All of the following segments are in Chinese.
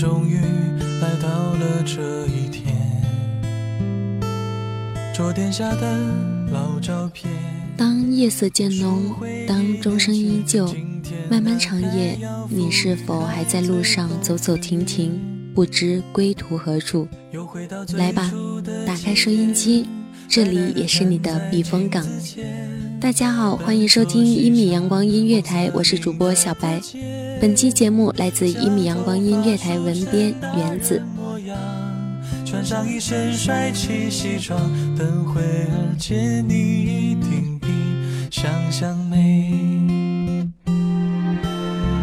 终于来到了这一天。桌垫下的老照片。当夜色渐浓，当钟声依旧，漫漫长夜，你是否还在路上走走停停，不知归途何处？来吧，打开收音机，这里也是你的避风港。大家好，欢迎收听一米阳光音乐台，我是主播小白。本期节目来自一米阳光音乐台文编原子。穿上一身帅气西装，等会儿见你一定比想象美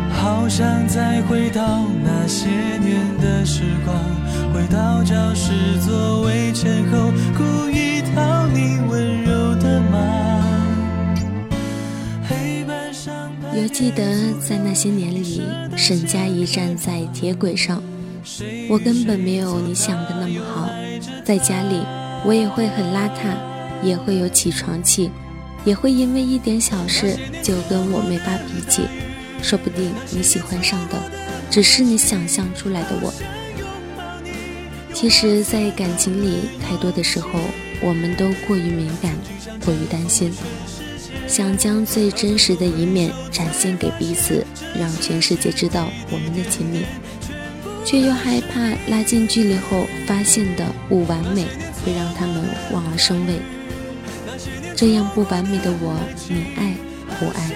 好。想再回到那些年的时光，回到教室，座位前后。记得在那些年里，沈佳宜站在铁轨上。我根本没有你想的那么好。在家里，我也会很邋遢，也会有起床气，也会因为一点小事就跟我妹发脾气。说不定你喜欢上的，只是你想象出来的我。其实，在感情里，太多的时候，我们都过于敏感，过于担心。想将最真实的一面展现给彼此，让全世界知道我们的亲密，却又害怕拉近距离后发现的不完美，会让他们望而生畏。这样不完美的我，你爱不爱？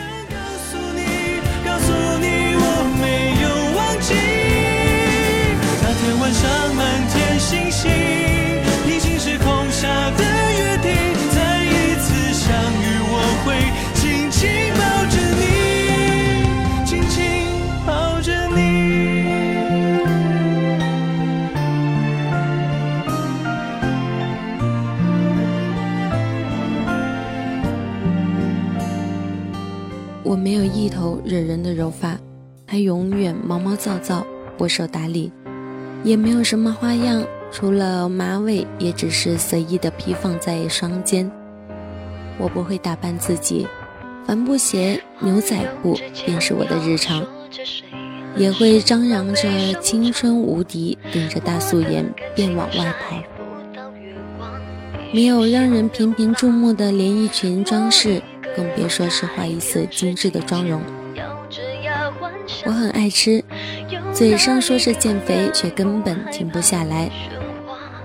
手法，还永远毛毛躁躁，不受打理，也没有什么花样，除了马尾，也只是随意的披放在双肩。我不会打扮自己，帆布鞋、牛仔裤便是我的日常。也会张扬着青春无敌，顶着大素颜便往外跑，没有让人频频注目的连衣裙装饰，更别说是画一次精致的妆容。我很爱吃，嘴上说着减肥，却根本停不下来。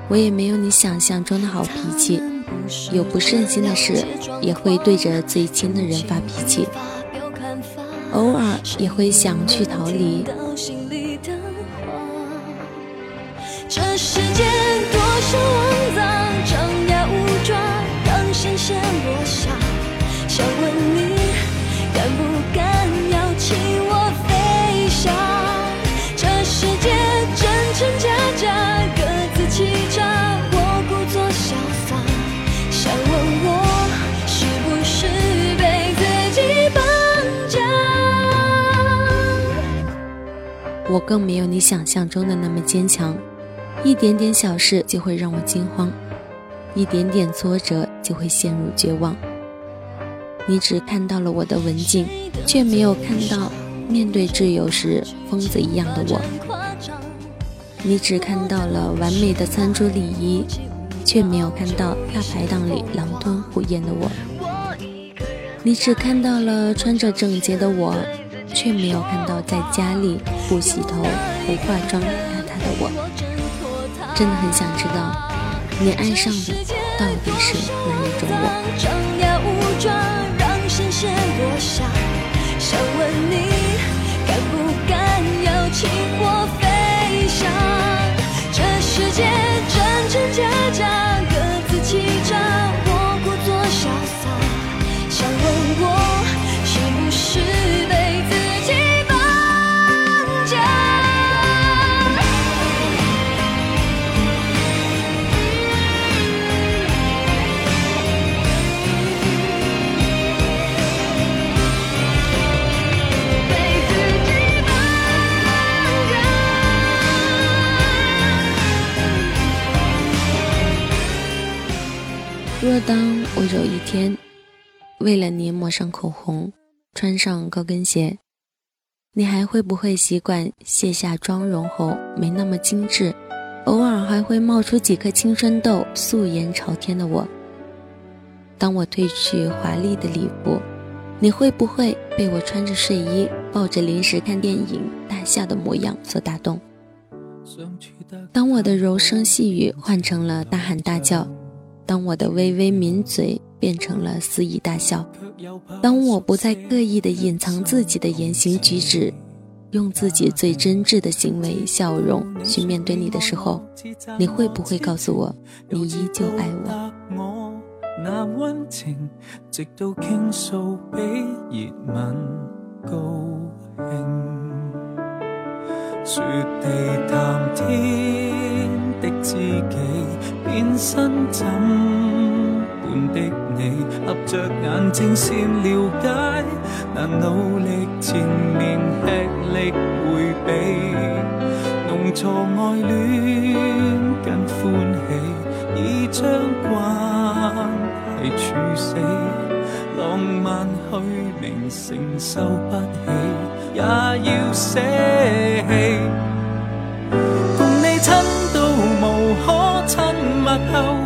我也没有你想象中的好脾气，有不顺心的事，也会对着最亲的人发脾气。偶尔也会想去逃离。我更没有你想象中的那么坚强，一点点小事就会让我惊慌，一点点挫折就会陷入绝望。你只看到了我的文静，却没有看到面对挚友时疯子一样的我；你只看到了完美的餐桌礼仪，却没有看到大排档里狼吞虎咽的我；你只看到了穿着整洁的我。却没有看到在家里不洗头、不化妆邋遢的我，真的很想知道，你爱上的到底是哪一种我？为了你抹上口红，穿上高跟鞋，你还会不会习惯卸下妆容后没那么精致，偶尔还会冒出几颗青春痘、素颜朝天的我？当我褪去华丽的礼服，你会不会被我穿着睡衣抱着零食看电影大笑的模样所打动？当我的柔声细语换成了大喊大叫，当我的微微抿嘴。变成了肆意大笑。当我不再刻意的隐藏自己的言行举止，用自己最真挚的行为、笑容去面对你的时候，你会不会告诉我，你依旧爱我？的你，合着眼睛先了解，难努力前面吃力，回避浓错爱恋跟欢喜，已将关系处死，浪漫虚名承受不起，也要舍弃，共你亲到无可亲密后。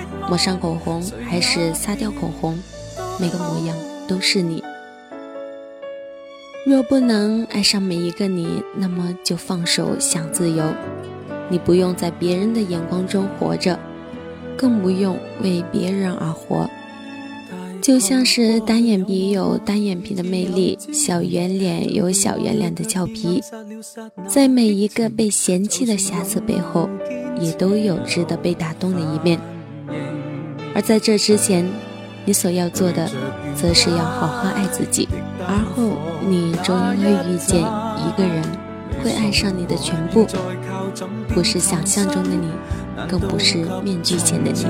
抹上口红还是擦掉口红，每个模样都是你。若不能爱上每一个你，那么就放手，想自由。你不用在别人的眼光中活着，更不用为别人而活。就像是单眼皮有单眼皮的魅力，小圆脸有小圆脸的俏皮。在每一个被嫌弃的瑕疵背后，也都有值得被打动的一面。而在这之前，你所要做的，则是要好好爱自己。而后，你终会遇见一个人，会爱上你的全部，不是想象中的你，更不是面具前的你。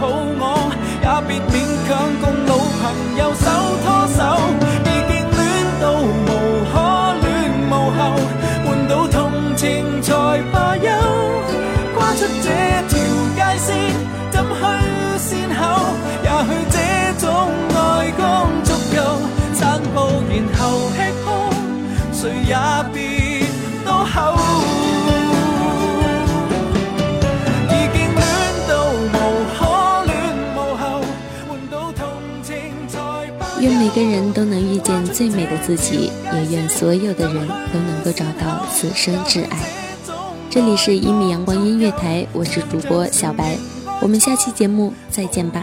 抱我，也别勉强共老朋友手拖手。已经恋到无可恋无后，换到同情才罢休。跨出这条界线，怎去善后？也许这种爱刚足够，散步然后吃破，谁也别。每个人都能遇见最美的自己，也愿所有的人都能够找到此生挚爱。这里是一米阳光音乐台，我是主播小白，我们下期节目再见吧。